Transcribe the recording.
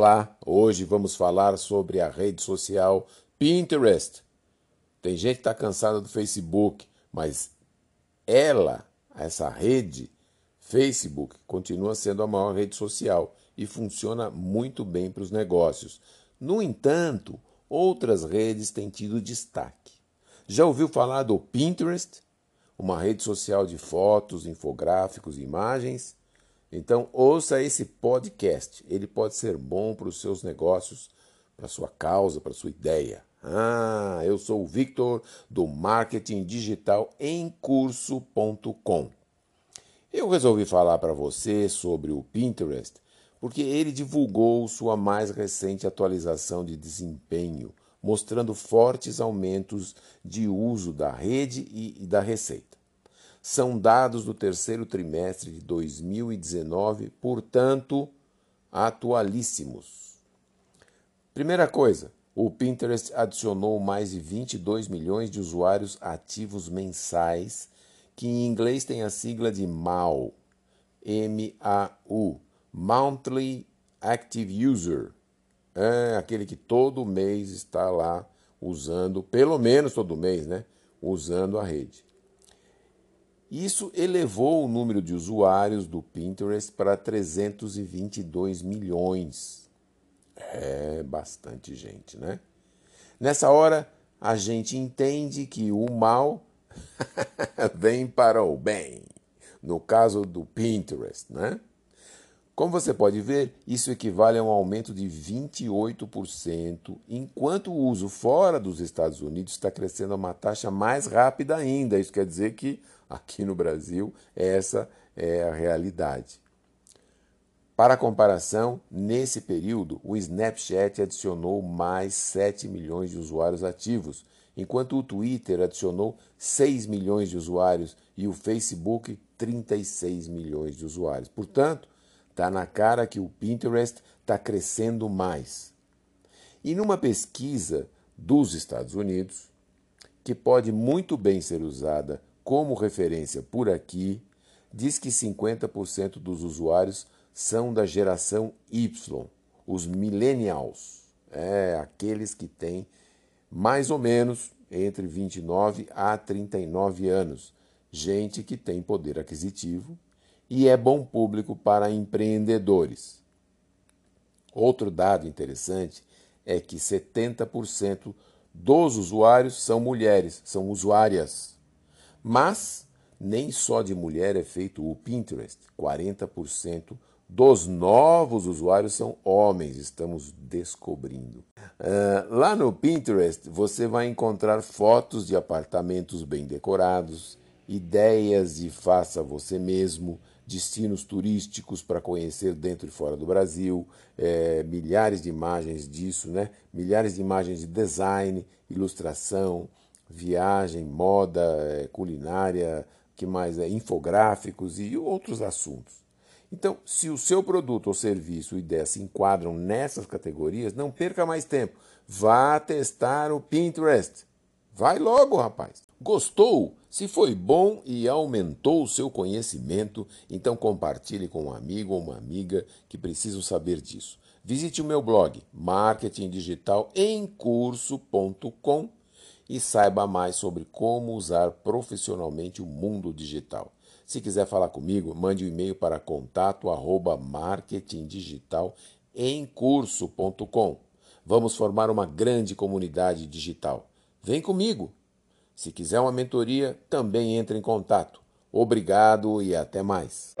Olá, hoje vamos falar sobre a rede social Pinterest. Tem gente que está cansada do Facebook, mas ela, essa rede, Facebook, continua sendo a maior rede social e funciona muito bem para os negócios. No entanto, outras redes têm tido destaque. Já ouviu falar do Pinterest? Uma rede social de fotos, infográficos e imagens? Então, ouça esse podcast. Ele pode ser bom para os seus negócios, para a sua causa, para a sua ideia. Ah, eu sou o Victor do Marketing Digital em curso.com. Eu resolvi falar para você sobre o Pinterest porque ele divulgou sua mais recente atualização de desempenho, mostrando fortes aumentos de uso da rede e da receita são dados do terceiro trimestre de 2019, portanto, atualíssimos. Primeira coisa, o Pinterest adicionou mais de 22 milhões de usuários ativos mensais, que em inglês tem a sigla de MAU, M-A-U, Monthly Active User. É aquele que todo mês está lá usando, pelo menos todo mês, né? Usando a rede. Isso elevou o número de usuários do Pinterest para 322 milhões. É bastante gente, né? Nessa hora, a gente entende que o mal vem para o bem. No caso do Pinterest, né? Como você pode ver, isso equivale a um aumento de 28%, enquanto o uso fora dos Estados Unidos está crescendo a uma taxa mais rápida ainda. Isso quer dizer que aqui no Brasil essa é a realidade. Para comparação, nesse período, o Snapchat adicionou mais 7 milhões de usuários ativos, enquanto o Twitter adicionou 6 milhões de usuários e o Facebook 36 milhões de usuários. Portanto, Está na cara que o Pinterest está crescendo mais. E numa pesquisa dos Estados Unidos, que pode muito bem ser usada como referência por aqui, diz que 50% dos usuários são da geração Y, os millennials, é, aqueles que têm mais ou menos entre 29 a 39 anos, gente que tem poder aquisitivo e é bom público para empreendedores. Outro dado interessante é que 70% dos usuários são mulheres, são usuárias. Mas nem só de mulher é feito o Pinterest. 40% dos novos usuários são homens, estamos descobrindo. Uh, lá no Pinterest você vai encontrar fotos de apartamentos bem decorados, ideias de faça você mesmo, destinos turísticos para conhecer dentro e fora do Brasil, é, milhares de imagens disso, né? milhares de imagens de design, ilustração, viagem, moda, é, culinária, que mais é infográficos e outros assuntos. Então, se o seu produto ou serviço ou ideia se enquadram nessas categorias, não perca mais tempo. Vá testar o Pinterest. Vai logo, rapaz. Gostou? Se foi bom e aumentou o seu conhecimento, então compartilhe com um amigo ou uma amiga que precisam saber disso. Visite o meu blog marketingdigitalemcurso.com e saiba mais sobre como usar profissionalmente o mundo digital. Se quiser falar comigo, mande um e-mail para contato@marketingdigitalemcurso.com. Vamos formar uma grande comunidade digital. Vem comigo! Se quiser uma mentoria, também entre em contato. Obrigado e até mais.